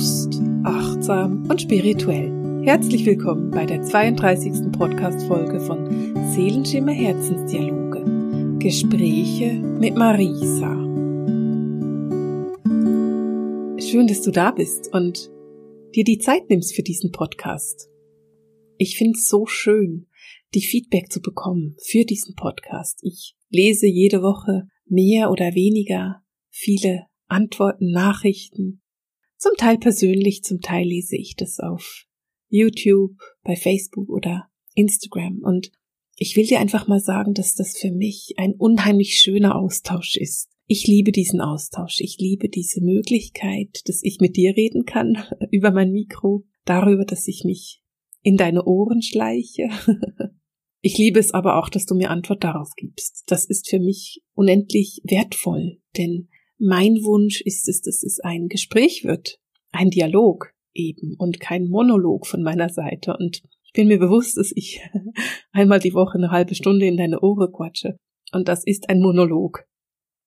Bewusst, achtsam und spirituell. Herzlich willkommen bei der 32. Podcast-Folge von Seelenschimmer Herzensdialoge. Gespräche mit Marisa. Schön, dass du da bist und dir die Zeit nimmst für diesen Podcast. Ich finde es so schön, die Feedback zu bekommen für diesen Podcast. Ich lese jede Woche mehr oder weniger viele Antworten, Nachrichten, zum Teil persönlich, zum Teil lese ich das auf YouTube, bei Facebook oder Instagram. Und ich will dir einfach mal sagen, dass das für mich ein unheimlich schöner Austausch ist. Ich liebe diesen Austausch. Ich liebe diese Möglichkeit, dass ich mit dir reden kann über mein Mikro, darüber, dass ich mich in deine Ohren schleiche. Ich liebe es aber auch, dass du mir Antwort darauf gibst. Das ist für mich unendlich wertvoll, denn mein Wunsch ist es, dass es ein Gespräch wird, ein Dialog eben und kein Monolog von meiner Seite. Und ich bin mir bewusst, dass ich einmal die Woche eine halbe Stunde in deine Ohren quatsche. Und das ist ein Monolog.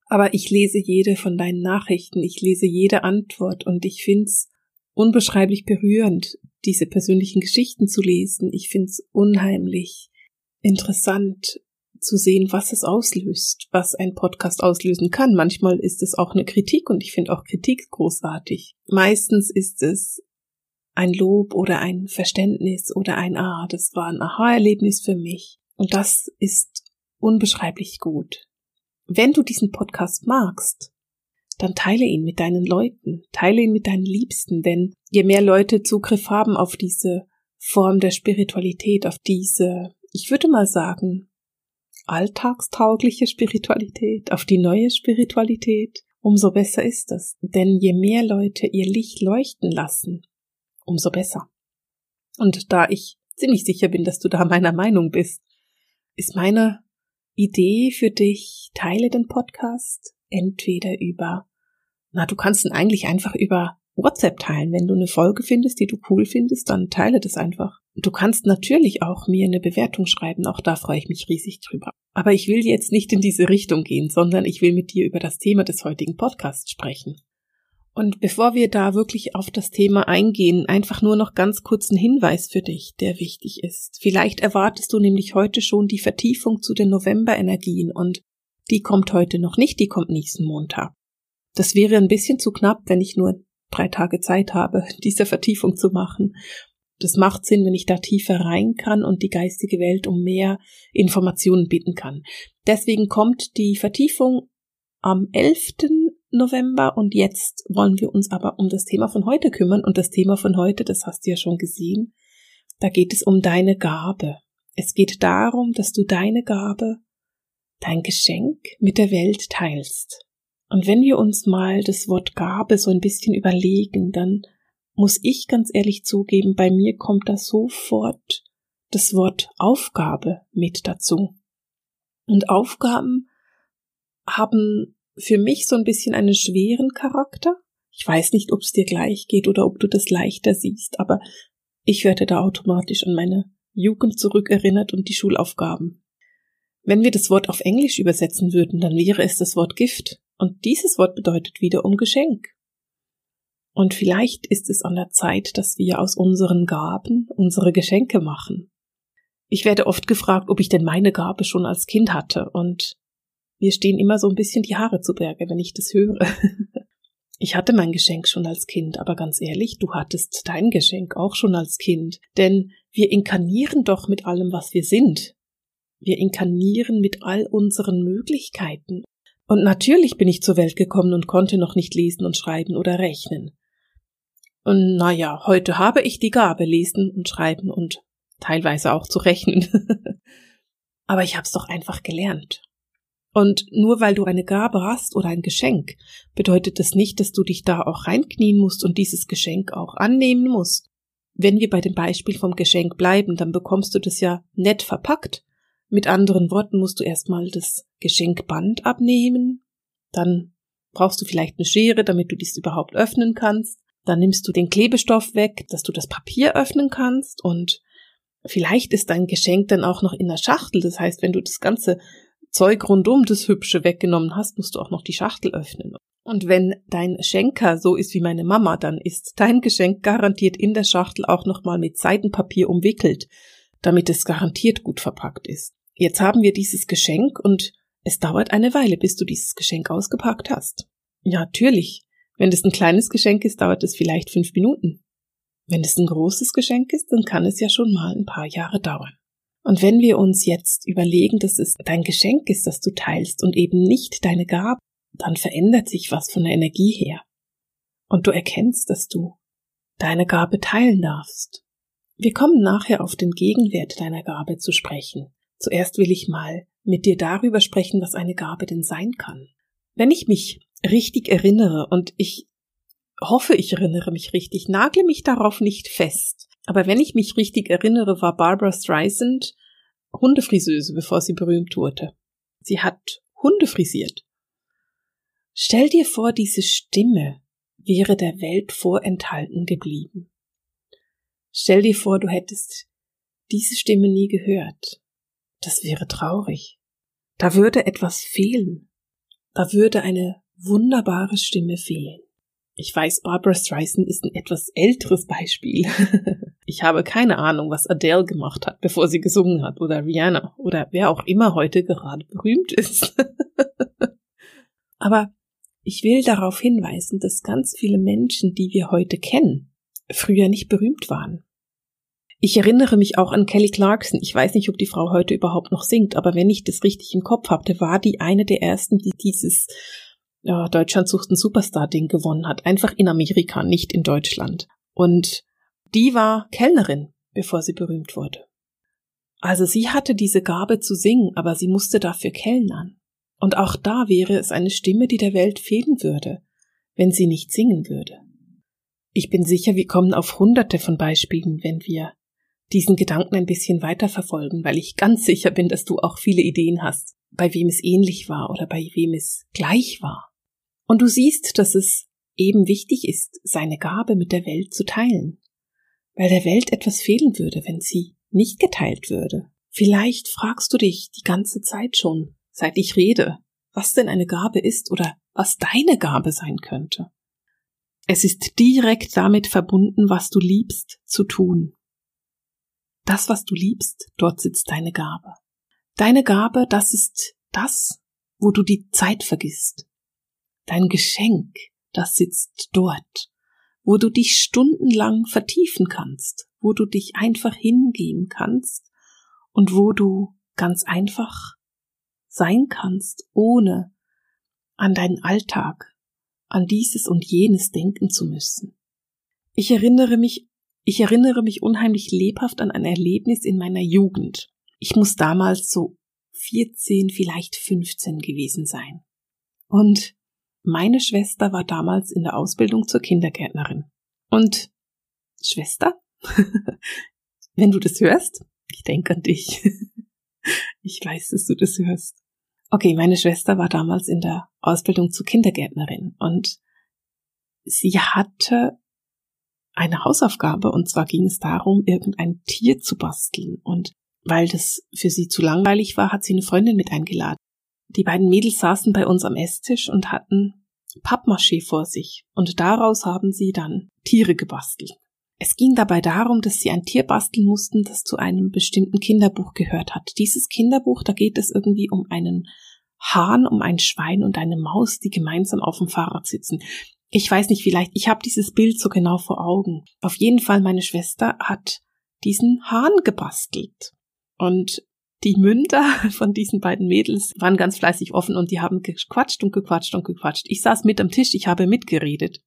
Aber ich lese jede von deinen Nachrichten, ich lese jede Antwort und ich find's unbeschreiblich berührend, diese persönlichen Geschichten zu lesen. Ich find's unheimlich interessant, zu sehen, was es auslöst, was ein Podcast auslösen kann. Manchmal ist es auch eine Kritik und ich finde auch Kritik großartig. Meistens ist es ein Lob oder ein Verständnis oder ein Ah, das war ein Aha-Erlebnis für mich. Und das ist unbeschreiblich gut. Wenn du diesen Podcast magst, dann teile ihn mit deinen Leuten, teile ihn mit deinen Liebsten, denn je mehr Leute Zugriff haben auf diese Form der Spiritualität, auf diese, ich würde mal sagen, alltagstaugliche Spiritualität, auf die neue Spiritualität, umso besser ist es. Denn je mehr Leute ihr Licht leuchten lassen, umso besser. Und da ich ziemlich sicher bin, dass du da meiner Meinung bist, ist meine Idee für dich, teile den Podcast entweder über, na, du kannst ihn eigentlich einfach über WhatsApp teilen. Wenn du eine Folge findest, die du cool findest, dann teile das einfach. Du kannst natürlich auch mir eine Bewertung schreiben, auch da freue ich mich riesig drüber. Aber ich will jetzt nicht in diese Richtung gehen, sondern ich will mit dir über das Thema des heutigen Podcasts sprechen. Und bevor wir da wirklich auf das Thema eingehen, einfach nur noch ganz kurz ein Hinweis für dich, der wichtig ist. Vielleicht erwartest du nämlich heute schon die Vertiefung zu den Novemberenergien und die kommt heute noch nicht, die kommt nächsten Montag. Das wäre ein bisschen zu knapp, wenn ich nur drei Tage Zeit habe, diese Vertiefung zu machen. Das macht Sinn, wenn ich da tiefer rein kann und die geistige Welt um mehr Informationen bieten kann. Deswegen kommt die Vertiefung am 11. November und jetzt wollen wir uns aber um das Thema von heute kümmern und das Thema von heute, das hast du ja schon gesehen, da geht es um deine Gabe. Es geht darum, dass du deine Gabe, dein Geschenk mit der Welt teilst. Und wenn wir uns mal das Wort Gabe so ein bisschen überlegen, dann muss ich ganz ehrlich zugeben, bei mir kommt da sofort das Wort Aufgabe mit dazu. Und Aufgaben haben für mich so ein bisschen einen schweren Charakter. Ich weiß nicht, ob es dir gleich geht oder ob du das leichter siehst, aber ich werde da automatisch an meine Jugend zurückerinnert und die Schulaufgaben. Wenn wir das Wort auf Englisch übersetzen würden, dann wäre es das Wort Gift. Und dieses Wort bedeutet wiederum Geschenk. Und vielleicht ist es an der Zeit, dass wir aus unseren Gaben unsere Geschenke machen. Ich werde oft gefragt, ob ich denn meine Gabe schon als Kind hatte, und mir stehen immer so ein bisschen die Haare zu Berge, wenn ich das höre. Ich hatte mein Geschenk schon als Kind, aber ganz ehrlich, du hattest dein Geschenk auch schon als Kind, denn wir inkarnieren doch mit allem, was wir sind. Wir inkarnieren mit all unseren Möglichkeiten. Und natürlich bin ich zur Welt gekommen und konnte noch nicht lesen und schreiben oder rechnen. Und naja, heute habe ich die Gabe, lesen und schreiben und teilweise auch zu rechnen. Aber ich hab's doch einfach gelernt. Und nur weil du eine Gabe hast oder ein Geschenk, bedeutet das nicht, dass du dich da auch reinknien musst und dieses Geschenk auch annehmen musst. Wenn wir bei dem Beispiel vom Geschenk bleiben, dann bekommst du das ja nett verpackt. Mit anderen Worten musst du erstmal das Geschenkband abnehmen, dann brauchst du vielleicht eine Schere, damit du dies überhaupt öffnen kannst. Dann nimmst du den Klebestoff weg, dass du das Papier öffnen kannst und vielleicht ist dein Geschenk dann auch noch in der Schachtel. Das heißt, wenn du das ganze Zeug rundum das Hübsche weggenommen hast, musst du auch noch die Schachtel öffnen. Und wenn dein Schenker so ist wie meine Mama, dann ist dein Geschenk garantiert in der Schachtel auch nochmal mit Seidenpapier umwickelt, damit es garantiert gut verpackt ist. Jetzt haben wir dieses Geschenk und es dauert eine Weile, bis du dieses Geschenk ausgepackt hast. Ja, natürlich. Wenn es ein kleines Geschenk ist, dauert es vielleicht fünf Minuten. Wenn es ein großes Geschenk ist, dann kann es ja schon mal ein paar Jahre dauern. Und wenn wir uns jetzt überlegen, dass es dein Geschenk ist, das du teilst und eben nicht deine Gabe, dann verändert sich was von der Energie her. Und du erkennst, dass du deine Gabe teilen darfst. Wir kommen nachher auf den Gegenwert deiner Gabe zu sprechen. Zuerst will ich mal mit dir darüber sprechen, was eine Gabe denn sein kann. Wenn ich mich richtig erinnere und ich hoffe, ich erinnere mich richtig, nagle mich darauf nicht fest. Aber wenn ich mich richtig erinnere, war Barbara Streisand Hundefriseuse, bevor sie berühmt wurde. Sie hat Hunde frisiert. Stell dir vor, diese Stimme wäre der Welt vorenthalten geblieben. Stell dir vor, du hättest diese Stimme nie gehört. Das wäre traurig. Da würde etwas fehlen. Da würde eine wunderbare Stimme fehlen. Ich weiß, Barbara Streisand ist ein etwas älteres Beispiel. ich habe keine Ahnung, was Adele gemacht hat, bevor sie gesungen hat, oder Rihanna, oder wer auch immer heute gerade berühmt ist. Aber ich will darauf hinweisen, dass ganz viele Menschen, die wir heute kennen, früher nicht berühmt waren. Ich erinnere mich auch an Kelly Clarkson. Ich weiß nicht, ob die Frau heute überhaupt noch singt, aber wenn ich das richtig im Kopf hatte, war die eine der ersten, die dieses ja, Deutschland sucht ein Superstar-Ding gewonnen hat. Einfach in Amerika, nicht in Deutschland. Und die war Kellnerin, bevor sie berühmt wurde. Also sie hatte diese Gabe zu singen, aber sie musste dafür kellnern. Und auch da wäre es eine Stimme, die der Welt fehlen würde, wenn sie nicht singen würde. Ich bin sicher, wir kommen auf hunderte von Beispielen, wenn wir diesen Gedanken ein bisschen weiter verfolgen, weil ich ganz sicher bin, dass du auch viele Ideen hast, bei wem es ähnlich war oder bei wem es gleich war. Und du siehst, dass es eben wichtig ist, seine Gabe mit der Welt zu teilen, weil der Welt etwas fehlen würde, wenn sie nicht geteilt würde. Vielleicht fragst du dich die ganze Zeit schon, seit ich rede, was denn eine Gabe ist oder was deine Gabe sein könnte. Es ist direkt damit verbunden, was du liebst zu tun. Das, was du liebst, dort sitzt deine Gabe. Deine Gabe, das ist das, wo du die Zeit vergisst. Dein Geschenk, das sitzt dort, wo du dich stundenlang vertiefen kannst, wo du dich einfach hingeben kannst und wo du ganz einfach sein kannst, ohne an deinen Alltag, an dieses und jenes denken zu müssen. Ich erinnere mich, ich erinnere mich unheimlich lebhaft an ein Erlebnis in meiner Jugend. Ich muss damals so 14, vielleicht 15 gewesen sein. Und meine Schwester war damals in der Ausbildung zur Kindergärtnerin. Und Schwester, wenn du das hörst, ich denke an dich. Ich weiß, dass du das hörst. Okay, meine Schwester war damals in der Ausbildung zur Kindergärtnerin und sie hatte eine Hausaufgabe und zwar ging es darum, irgendein Tier zu basteln und weil das für sie zu langweilig war, hat sie eine Freundin mit eingeladen. Die beiden Mädels saßen bei uns am Esstisch und hatten Pappmaché vor sich und daraus haben sie dann Tiere gebastelt. Es ging dabei darum, dass sie ein Tier basteln mussten, das zu einem bestimmten Kinderbuch gehört hat. Dieses Kinderbuch, da geht es irgendwie um einen Hahn, um ein Schwein und eine Maus, die gemeinsam auf dem Fahrrad sitzen. Ich weiß nicht, vielleicht, ich habe dieses Bild so genau vor Augen. Auf jeden Fall, meine Schwester hat diesen Hahn gebastelt. Und die Münder von diesen beiden Mädels waren ganz fleißig offen und die haben gequatscht und gequatscht und gequatscht. Ich saß mit am Tisch, ich habe mitgeredet.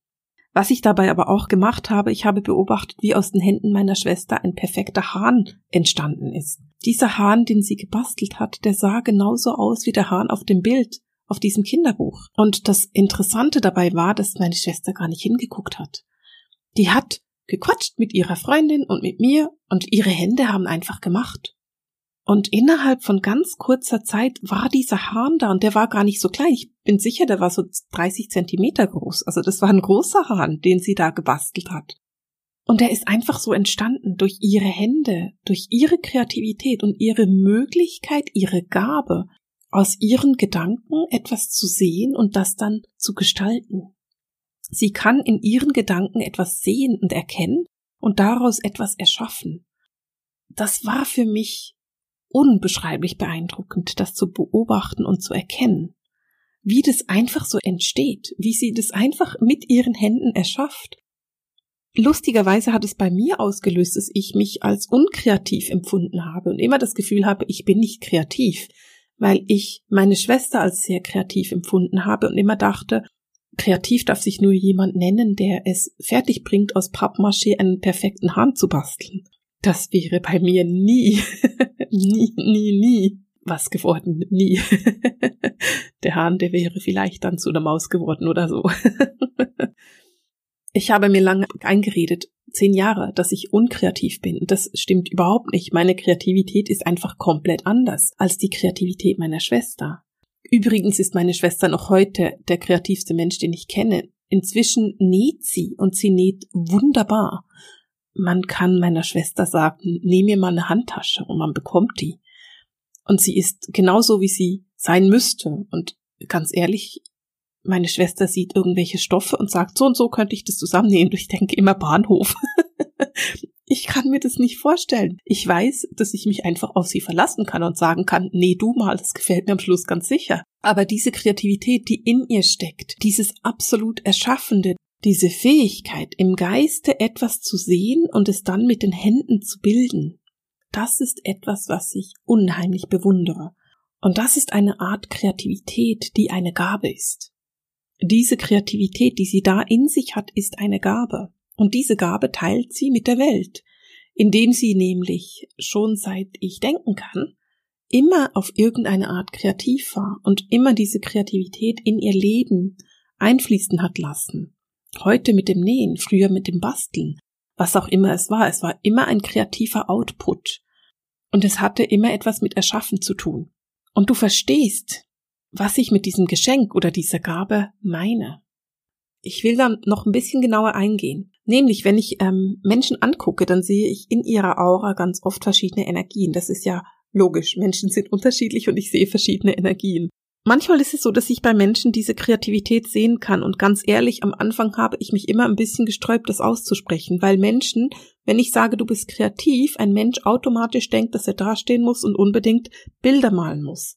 Was ich dabei aber auch gemacht habe, ich habe beobachtet, wie aus den Händen meiner Schwester ein perfekter Hahn entstanden ist. Dieser Hahn, den sie gebastelt hat, der sah genauso aus wie der Hahn auf dem Bild, auf diesem Kinderbuch. Und das Interessante dabei war, dass meine Schwester gar nicht hingeguckt hat. Die hat gequatscht mit ihrer Freundin und mit mir und ihre Hände haben einfach gemacht. Und innerhalb von ganz kurzer Zeit war dieser Hahn da und der war gar nicht so klein. Ich bin sicher, der war so 30 Zentimeter groß. Also das war ein großer Hahn, den sie da gebastelt hat. Und der ist einfach so entstanden durch ihre Hände, durch ihre Kreativität und ihre Möglichkeit, ihre Gabe aus ihren Gedanken etwas zu sehen und das dann zu gestalten. Sie kann in ihren Gedanken etwas sehen und erkennen und daraus etwas erschaffen. Das war für mich unbeschreiblich beeindruckend, das zu beobachten und zu erkennen, wie das einfach so entsteht, wie sie das einfach mit ihren Händen erschafft. Lustigerweise hat es bei mir ausgelöst, dass ich mich als unkreativ empfunden habe und immer das Gefühl habe, ich bin nicht kreativ, weil ich meine Schwester als sehr kreativ empfunden habe und immer dachte, kreativ darf sich nur jemand nennen, der es fertig bringt, aus Pappmaché einen perfekten Hahn zu basteln. Das wäre bei mir nie, nie, nie, nie was geworden. Nie. der Hahn, der wäre vielleicht dann zu einer Maus geworden oder so. ich habe mir lange eingeredet, zehn Jahre, dass ich unkreativ bin. Das stimmt überhaupt nicht. Meine Kreativität ist einfach komplett anders als die Kreativität meiner Schwester. Übrigens ist meine Schwester noch heute der kreativste Mensch, den ich kenne. Inzwischen näht sie und sie näht wunderbar. Man kann meiner Schwester sagen, nehm mir mal eine Handtasche und man bekommt die. Und sie ist genauso, wie sie sein müsste. Und ganz ehrlich, meine Schwester sieht irgendwelche Stoffe und sagt, so und so könnte ich das zusammennehmen. Ich denke immer Bahnhof. ich kann mir das nicht vorstellen. Ich weiß, dass ich mich einfach auf sie verlassen kann und sagen kann, nee, du mal, das gefällt mir am Schluss ganz sicher. Aber diese Kreativität, die in ihr steckt, dieses absolut Erschaffende, diese Fähigkeit, im Geiste etwas zu sehen und es dann mit den Händen zu bilden, das ist etwas, was ich unheimlich bewundere. Und das ist eine Art Kreativität, die eine Gabe ist. Diese Kreativität, die sie da in sich hat, ist eine Gabe. Und diese Gabe teilt sie mit der Welt, indem sie nämlich schon seit ich denken kann, immer auf irgendeine Art kreativ war und immer diese Kreativität in ihr Leben einfließen hat lassen. Heute mit dem Nähen, früher mit dem Basteln, was auch immer es war, es war immer ein kreativer Output. Und es hatte immer etwas mit Erschaffen zu tun. Und du verstehst, was ich mit diesem Geschenk oder dieser Gabe meine. Ich will dann noch ein bisschen genauer eingehen. Nämlich, wenn ich ähm, Menschen angucke, dann sehe ich in ihrer Aura ganz oft verschiedene Energien. Das ist ja logisch. Menschen sind unterschiedlich und ich sehe verschiedene Energien. Manchmal ist es so, dass ich bei Menschen diese Kreativität sehen kann und ganz ehrlich, am Anfang habe ich mich immer ein bisschen gesträubt, das auszusprechen, weil Menschen, wenn ich sage, du bist kreativ, ein Mensch automatisch denkt, dass er dastehen muss und unbedingt Bilder malen muss.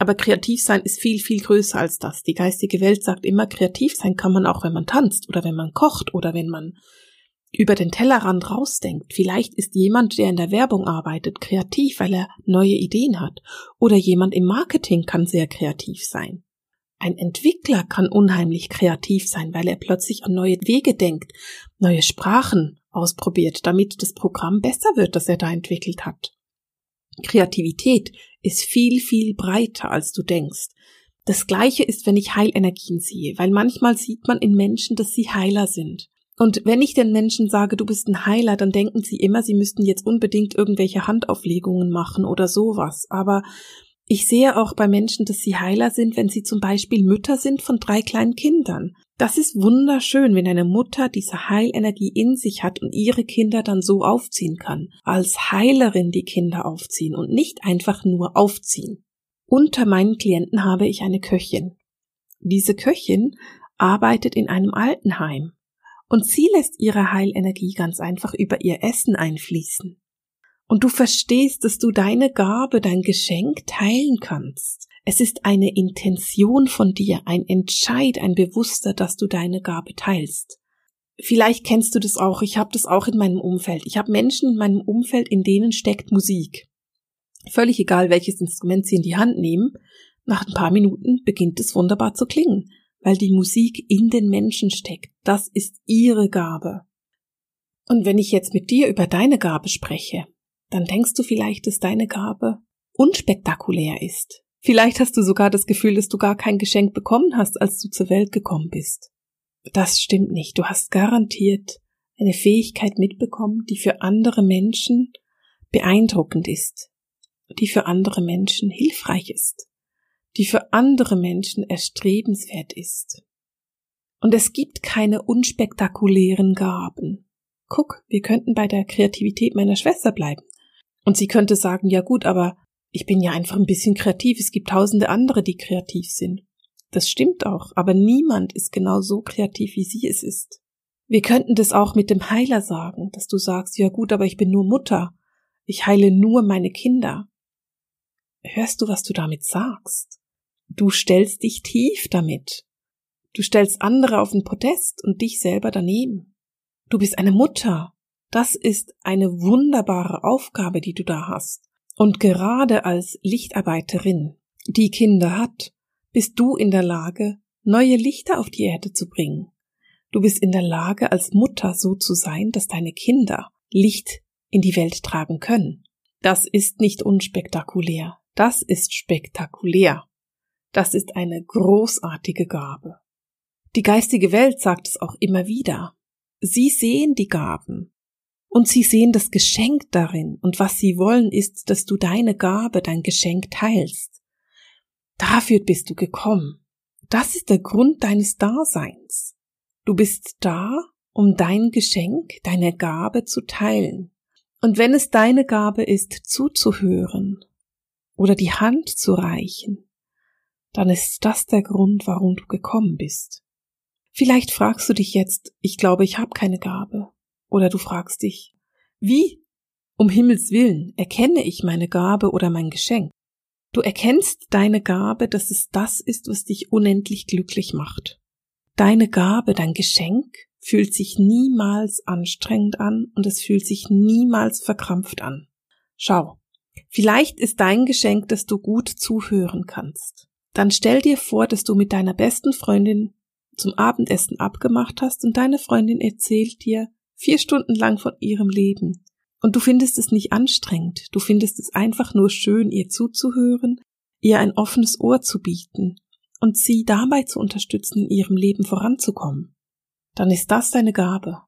Aber kreativ sein ist viel, viel größer als das. Die geistige Welt sagt immer, kreativ sein kann man auch, wenn man tanzt oder wenn man kocht oder wenn man über den Tellerrand rausdenkt. Vielleicht ist jemand, der in der Werbung arbeitet, kreativ, weil er neue Ideen hat. Oder jemand im Marketing kann sehr kreativ sein. Ein Entwickler kann unheimlich kreativ sein, weil er plötzlich an neue Wege denkt, neue Sprachen ausprobiert, damit das Programm besser wird, das er da entwickelt hat. Kreativität ist viel, viel breiter, als du denkst. Das gleiche ist, wenn ich Heilenergien sehe, weil manchmal sieht man in Menschen, dass sie Heiler sind. Und wenn ich den Menschen sage, du bist ein Heiler, dann denken sie immer, sie müssten jetzt unbedingt irgendwelche Handauflegungen machen oder sowas. Aber ich sehe auch bei Menschen, dass sie Heiler sind, wenn sie zum Beispiel Mütter sind von drei kleinen Kindern. Das ist wunderschön, wenn eine Mutter diese Heilenergie in sich hat und ihre Kinder dann so aufziehen kann. Als Heilerin die Kinder aufziehen und nicht einfach nur aufziehen. Unter meinen Klienten habe ich eine Köchin. Diese Köchin arbeitet in einem Altenheim und sie lässt ihre Heilenergie ganz einfach über ihr Essen einfließen. Und du verstehst, dass du deine Gabe, dein Geschenk teilen kannst. Es ist eine Intention von dir, ein Entscheid, ein Bewusster, dass du deine Gabe teilst. Vielleicht kennst du das auch, ich habe das auch in meinem Umfeld. Ich habe Menschen in meinem Umfeld, in denen steckt Musik. Völlig egal, welches Instrument sie in die Hand nehmen, nach ein paar Minuten beginnt es wunderbar zu klingen, weil die Musik in den Menschen steckt. Das ist ihre Gabe. Und wenn ich jetzt mit dir über deine Gabe spreche, dann denkst du vielleicht, dass deine Gabe unspektakulär ist. Vielleicht hast du sogar das Gefühl, dass du gar kein Geschenk bekommen hast, als du zur Welt gekommen bist. Das stimmt nicht. Du hast garantiert eine Fähigkeit mitbekommen, die für andere Menschen beeindruckend ist, die für andere Menschen hilfreich ist, die für andere Menschen erstrebenswert ist. Und es gibt keine unspektakulären Gaben. Guck, wir könnten bei der Kreativität meiner Schwester bleiben. Und sie könnte sagen, ja gut, aber ich bin ja einfach ein bisschen kreativ, es gibt tausende andere, die kreativ sind. Das stimmt auch, aber niemand ist genau so kreativ, wie sie es ist. Wir könnten das auch mit dem Heiler sagen, dass du sagst, ja gut, aber ich bin nur Mutter. Ich heile nur meine Kinder. Hörst du, was du damit sagst? Du stellst dich tief damit. Du stellst andere auf den Podest und dich selber daneben. Du bist eine Mutter. Das ist eine wunderbare Aufgabe, die du da hast. Und gerade als Lichtarbeiterin, die Kinder hat, bist du in der Lage, neue Lichter auf die Erde zu bringen. Du bist in der Lage, als Mutter so zu sein, dass deine Kinder Licht in die Welt tragen können. Das ist nicht unspektakulär. Das ist spektakulär. Das ist eine großartige Gabe. Die geistige Welt sagt es auch immer wieder. Sie sehen die Gaben und sie sehen das Geschenk darin und was sie wollen ist, dass du deine Gabe, dein Geschenk teilst. Dafür bist du gekommen. Das ist der Grund deines Daseins. Du bist da, um dein Geschenk, deine Gabe zu teilen. Und wenn es deine Gabe ist, zuzuhören oder die Hand zu reichen, dann ist das der Grund, warum du gekommen bist. Vielleicht fragst du dich jetzt, ich glaube, ich habe keine Gabe. Oder du fragst dich, wie, um Himmels willen, erkenne ich meine Gabe oder mein Geschenk? Du erkennst deine Gabe, dass es das ist, was dich unendlich glücklich macht. Deine Gabe, dein Geschenk fühlt sich niemals anstrengend an und es fühlt sich niemals verkrampft an. Schau, vielleicht ist dein Geschenk, dass du gut zuhören kannst. Dann stell dir vor, dass du mit deiner besten Freundin zum Abendessen abgemacht hast und deine Freundin erzählt dir vier Stunden lang von ihrem Leben. Und du findest es nicht anstrengend, du findest es einfach nur schön, ihr zuzuhören, ihr ein offenes Ohr zu bieten und sie dabei zu unterstützen, in ihrem Leben voranzukommen. Dann ist das deine Gabe.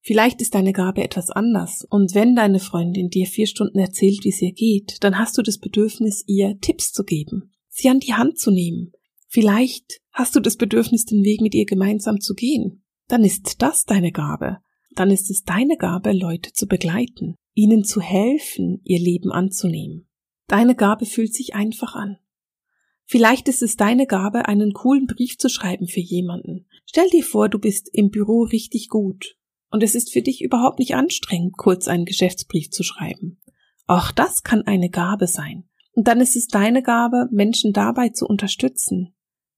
Vielleicht ist deine Gabe etwas anders, und wenn deine Freundin dir vier Stunden erzählt, wie es ihr geht, dann hast du das Bedürfnis, ihr Tipps zu geben, sie an die Hand zu nehmen, Vielleicht hast du das Bedürfnis, den Weg mit ihr gemeinsam zu gehen. Dann ist das deine Gabe. Dann ist es deine Gabe, Leute zu begleiten, ihnen zu helfen, ihr Leben anzunehmen. Deine Gabe fühlt sich einfach an. Vielleicht ist es deine Gabe, einen coolen Brief zu schreiben für jemanden. Stell dir vor, du bist im Büro richtig gut und es ist für dich überhaupt nicht anstrengend, kurz einen Geschäftsbrief zu schreiben. Auch das kann eine Gabe sein. Und dann ist es deine Gabe, Menschen dabei zu unterstützen,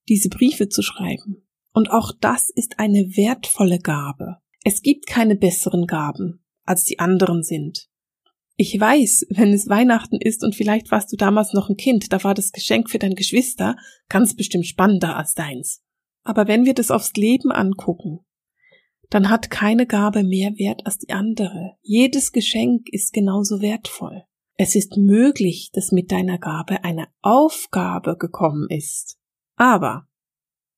diese Briefe zu schreiben. Und auch das ist eine wertvolle Gabe. Es gibt keine besseren Gaben, als die anderen sind. Ich weiß, wenn es Weihnachten ist und vielleicht warst du damals noch ein Kind, da war das Geschenk für dein Geschwister ganz bestimmt spannender als deins. Aber wenn wir das aufs Leben angucken, dann hat keine Gabe mehr Wert als die andere. Jedes Geschenk ist genauso wertvoll. Es ist möglich, dass mit deiner Gabe eine Aufgabe gekommen ist. Aber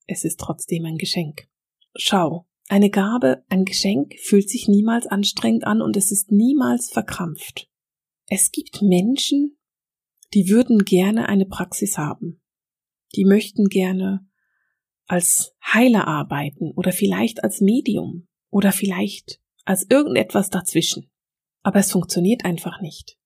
es ist trotzdem ein Geschenk. Schau, eine Gabe, ein Geschenk fühlt sich niemals anstrengend an und es ist niemals verkrampft. Es gibt Menschen, die würden gerne eine Praxis haben. Die möchten gerne als Heiler arbeiten oder vielleicht als Medium oder vielleicht als irgendetwas dazwischen. Aber es funktioniert einfach nicht.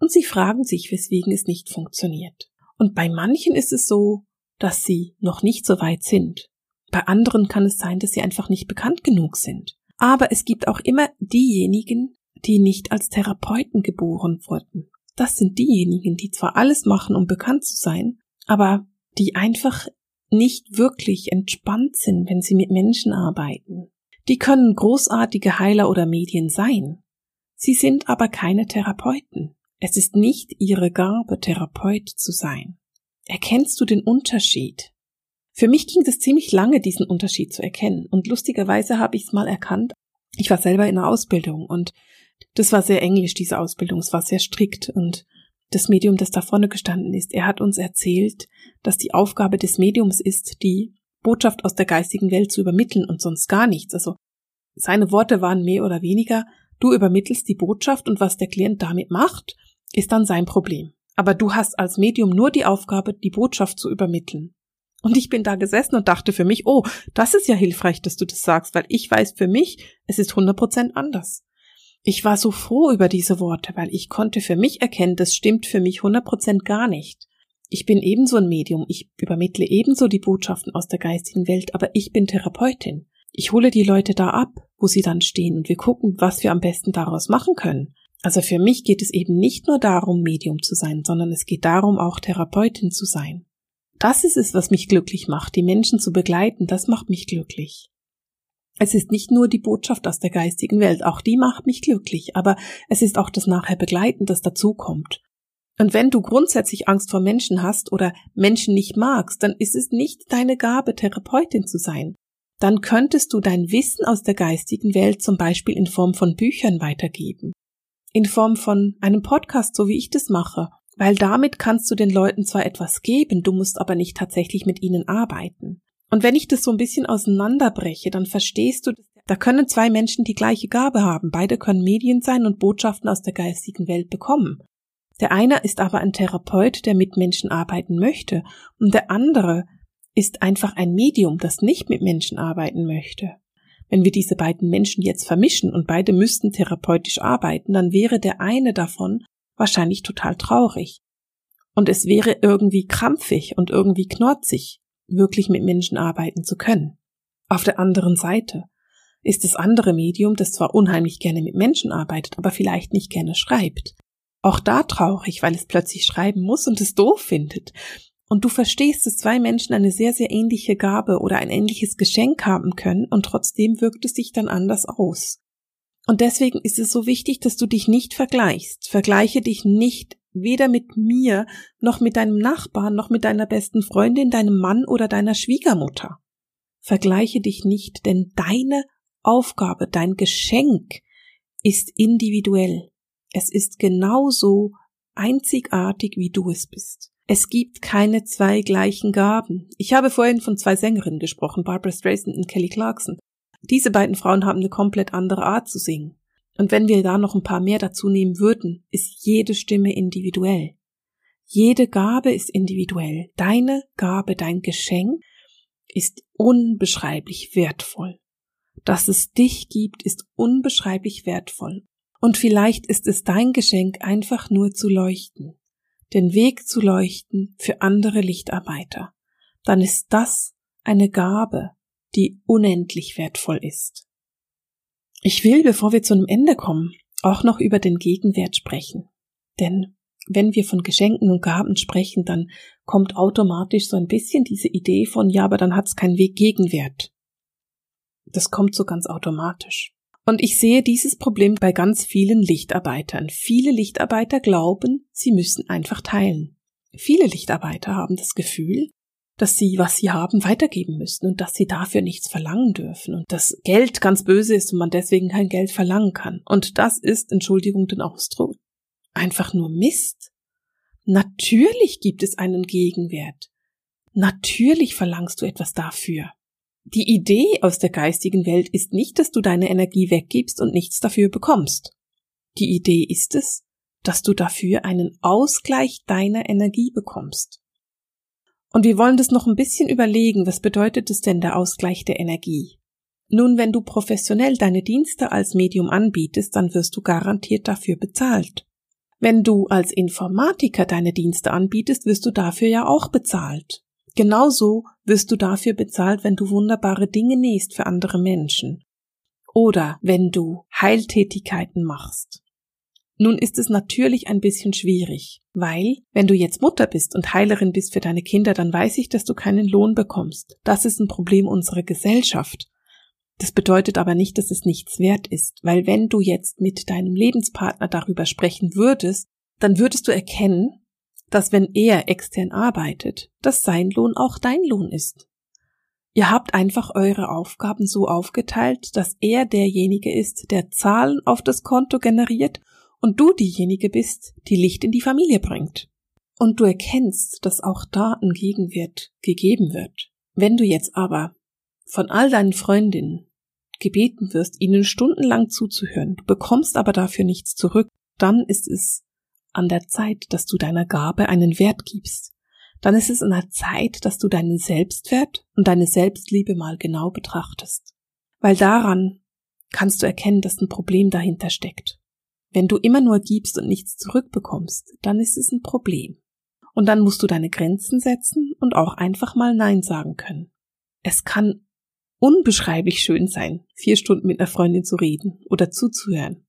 Und sie fragen sich, weswegen es nicht funktioniert. Und bei manchen ist es so, dass sie noch nicht so weit sind. Bei anderen kann es sein, dass sie einfach nicht bekannt genug sind. Aber es gibt auch immer diejenigen, die nicht als Therapeuten geboren wurden. Das sind diejenigen, die zwar alles machen, um bekannt zu sein, aber die einfach nicht wirklich entspannt sind, wenn sie mit Menschen arbeiten. Die können großartige Heiler oder Medien sein. Sie sind aber keine Therapeuten. Es ist nicht ihre Gabe, Therapeut zu sein. Erkennst du den Unterschied? Für mich ging es ziemlich lange, diesen Unterschied zu erkennen. Und lustigerweise habe ich es mal erkannt. Ich war selber in der Ausbildung und das war sehr englisch, diese Ausbildung. Es war sehr strikt und das Medium, das da vorne gestanden ist, er hat uns erzählt, dass die Aufgabe des Mediums ist, die Botschaft aus der geistigen Welt zu übermitteln und sonst gar nichts. Also seine Worte waren mehr oder weniger, du übermittelst die Botschaft und was der Klient damit macht, ist dann sein Problem aber du hast als Medium nur die Aufgabe, die Botschaft zu übermitteln. Und ich bin da gesessen und dachte für mich, oh, das ist ja hilfreich, dass du das sagst, weil ich weiß für mich, es ist 100% anders. Ich war so froh über diese Worte, weil ich konnte für mich erkennen, das stimmt für mich 100% gar nicht. Ich bin ebenso ein Medium, ich übermittle ebenso die Botschaften aus der geistigen Welt, aber ich bin Therapeutin. Ich hole die Leute da ab, wo sie dann stehen und wir gucken, was wir am besten daraus machen können. Also für mich geht es eben nicht nur darum, Medium zu sein, sondern es geht darum, auch Therapeutin zu sein. Das ist es, was mich glücklich macht, die Menschen zu begleiten, das macht mich glücklich. Es ist nicht nur die Botschaft aus der geistigen Welt, auch die macht mich glücklich, aber es ist auch das nachher Begleiten, das dazukommt. Und wenn du grundsätzlich Angst vor Menschen hast oder Menschen nicht magst, dann ist es nicht deine Gabe, Therapeutin zu sein. Dann könntest du dein Wissen aus der geistigen Welt zum Beispiel in Form von Büchern weitergeben. In Form von einem Podcast, so wie ich das mache. Weil damit kannst du den Leuten zwar etwas geben, du musst aber nicht tatsächlich mit ihnen arbeiten. Und wenn ich das so ein bisschen auseinanderbreche, dann verstehst du, da können zwei Menschen die gleiche Gabe haben. Beide können Medien sein und Botschaften aus der geistigen Welt bekommen. Der eine ist aber ein Therapeut, der mit Menschen arbeiten möchte, und der andere ist einfach ein Medium, das nicht mit Menschen arbeiten möchte. Wenn wir diese beiden Menschen jetzt vermischen und beide müssten therapeutisch arbeiten, dann wäre der eine davon wahrscheinlich total traurig. Und es wäre irgendwie krampfig und irgendwie knorzig, wirklich mit Menschen arbeiten zu können. Auf der anderen Seite ist das andere Medium, das zwar unheimlich gerne mit Menschen arbeitet, aber vielleicht nicht gerne schreibt, auch da traurig, weil es plötzlich schreiben muss und es doof findet. Und du verstehst, dass zwei Menschen eine sehr, sehr ähnliche Gabe oder ein ähnliches Geschenk haben können und trotzdem wirkt es sich dann anders aus. Und deswegen ist es so wichtig, dass du dich nicht vergleichst. Vergleiche dich nicht weder mit mir, noch mit deinem Nachbarn, noch mit deiner besten Freundin, deinem Mann oder deiner Schwiegermutter. Vergleiche dich nicht, denn deine Aufgabe, dein Geschenk ist individuell. Es ist genauso einzigartig, wie du es bist. Es gibt keine zwei gleichen Gaben. Ich habe vorhin von zwei Sängerinnen gesprochen, Barbara Streisand und Kelly Clarkson. Diese beiden Frauen haben eine komplett andere Art zu singen. Und wenn wir da noch ein paar mehr dazu nehmen würden, ist jede Stimme individuell. Jede Gabe ist individuell. Deine Gabe, dein Geschenk ist unbeschreiblich wertvoll. Dass es dich gibt, ist unbeschreiblich wertvoll. Und vielleicht ist es dein Geschenk, einfach nur zu leuchten, den Weg zu leuchten für andere Lichtarbeiter. Dann ist das eine Gabe, die unendlich wertvoll ist. Ich will, bevor wir zu einem Ende kommen, auch noch über den Gegenwert sprechen. Denn wenn wir von Geschenken und Gaben sprechen, dann kommt automatisch so ein bisschen diese Idee von, ja, aber dann hat es keinen Weg Gegenwert. Das kommt so ganz automatisch. Und ich sehe dieses Problem bei ganz vielen Lichtarbeitern. Viele Lichtarbeiter glauben, sie müssen einfach teilen. Viele Lichtarbeiter haben das Gefühl, dass sie, was sie haben, weitergeben müssen und dass sie dafür nichts verlangen dürfen und dass Geld ganz böse ist und man deswegen kein Geld verlangen kann. Und das ist, Entschuldigung den Ausdruck, einfach nur Mist. Natürlich gibt es einen Gegenwert. Natürlich verlangst du etwas dafür. Die Idee aus der geistigen Welt ist nicht, dass du deine Energie weggibst und nichts dafür bekommst. Die Idee ist es, dass du dafür einen Ausgleich deiner Energie bekommst. Und wir wollen das noch ein bisschen überlegen, was bedeutet es denn der Ausgleich der Energie? Nun, wenn du professionell deine Dienste als Medium anbietest, dann wirst du garantiert dafür bezahlt. Wenn du als Informatiker deine Dienste anbietest, wirst du dafür ja auch bezahlt. Genauso wirst du dafür bezahlt, wenn du wunderbare Dinge nähst für andere Menschen. Oder wenn du Heiltätigkeiten machst. Nun ist es natürlich ein bisschen schwierig, weil, wenn du jetzt Mutter bist und Heilerin bist für deine Kinder, dann weiß ich, dass du keinen Lohn bekommst. Das ist ein Problem unserer Gesellschaft. Das bedeutet aber nicht, dass es nichts wert ist, weil wenn du jetzt mit deinem Lebenspartner darüber sprechen würdest, dann würdest du erkennen, dass wenn er extern arbeitet, dass sein Lohn auch dein Lohn ist. Ihr habt einfach eure Aufgaben so aufgeteilt, dass er derjenige ist, der Zahlen auf das Konto generiert und du diejenige bist, die Licht in die Familie bringt. Und du erkennst, dass auch da ein Gegenwert gegeben wird. Wenn du jetzt aber von all deinen Freundinnen gebeten wirst, ihnen stundenlang zuzuhören, du bekommst aber dafür nichts zurück, dann ist es an der Zeit, dass du deiner Gabe einen Wert gibst. Dann ist es an der Zeit, dass du deinen Selbstwert und deine Selbstliebe mal genau betrachtest. Weil daran kannst du erkennen, dass ein Problem dahinter steckt. Wenn du immer nur gibst und nichts zurückbekommst, dann ist es ein Problem. Und dann musst du deine Grenzen setzen und auch einfach mal Nein sagen können. Es kann unbeschreiblich schön sein, vier Stunden mit einer Freundin zu reden oder zuzuhören.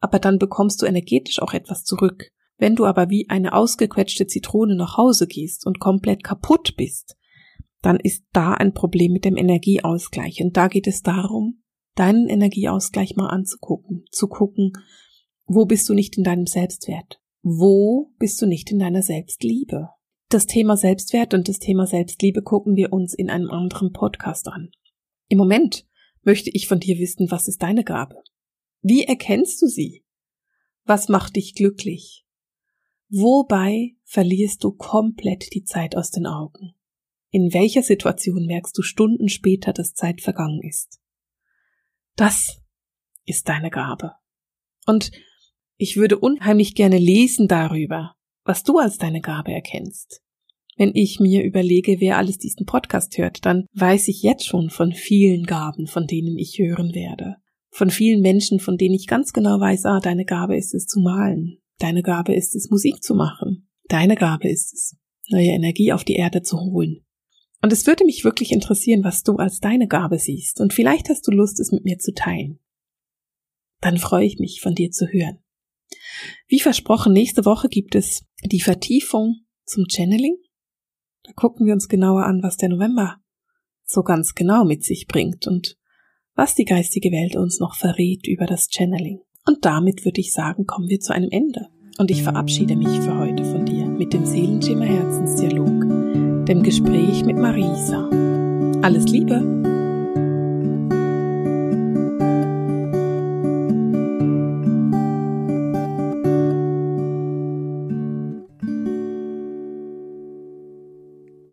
Aber dann bekommst du energetisch auch etwas zurück. Wenn du aber wie eine ausgequetschte Zitrone nach Hause gehst und komplett kaputt bist, dann ist da ein Problem mit dem Energieausgleich. Und da geht es darum, deinen Energieausgleich mal anzugucken, zu gucken, wo bist du nicht in deinem Selbstwert? Wo bist du nicht in deiner Selbstliebe? Das Thema Selbstwert und das Thema Selbstliebe gucken wir uns in einem anderen Podcast an. Im Moment möchte ich von dir wissen, was ist deine Gabe? Wie erkennst du sie? Was macht dich glücklich? Wobei verlierst du komplett die Zeit aus den Augen? In welcher Situation merkst du Stunden später, dass Zeit vergangen ist? Das ist deine Gabe. Und ich würde unheimlich gerne lesen darüber, was du als deine Gabe erkennst. Wenn ich mir überlege, wer alles diesen Podcast hört, dann weiß ich jetzt schon von vielen Gaben, von denen ich hören werde. Von vielen Menschen, von denen ich ganz genau weiß, ah, deine Gabe ist es zu malen. Deine Gabe ist es, Musik zu machen. Deine Gabe ist es, neue Energie auf die Erde zu holen. Und es würde mich wirklich interessieren, was du als deine Gabe siehst, und vielleicht hast du Lust, es mit mir zu teilen. Dann freue ich mich, von dir zu hören. Wie versprochen, nächste Woche gibt es die Vertiefung zum Channeling. Da gucken wir uns genauer an, was der November so ganz genau mit sich bringt und was die geistige Welt uns noch verrät über das Channeling. Und damit würde ich sagen, kommen wir zu einem Ende. Und ich verabschiede mich für heute von dir mit dem Seelenschimmer Herzensdialog dem Gespräch mit Marisa. Alles Liebe!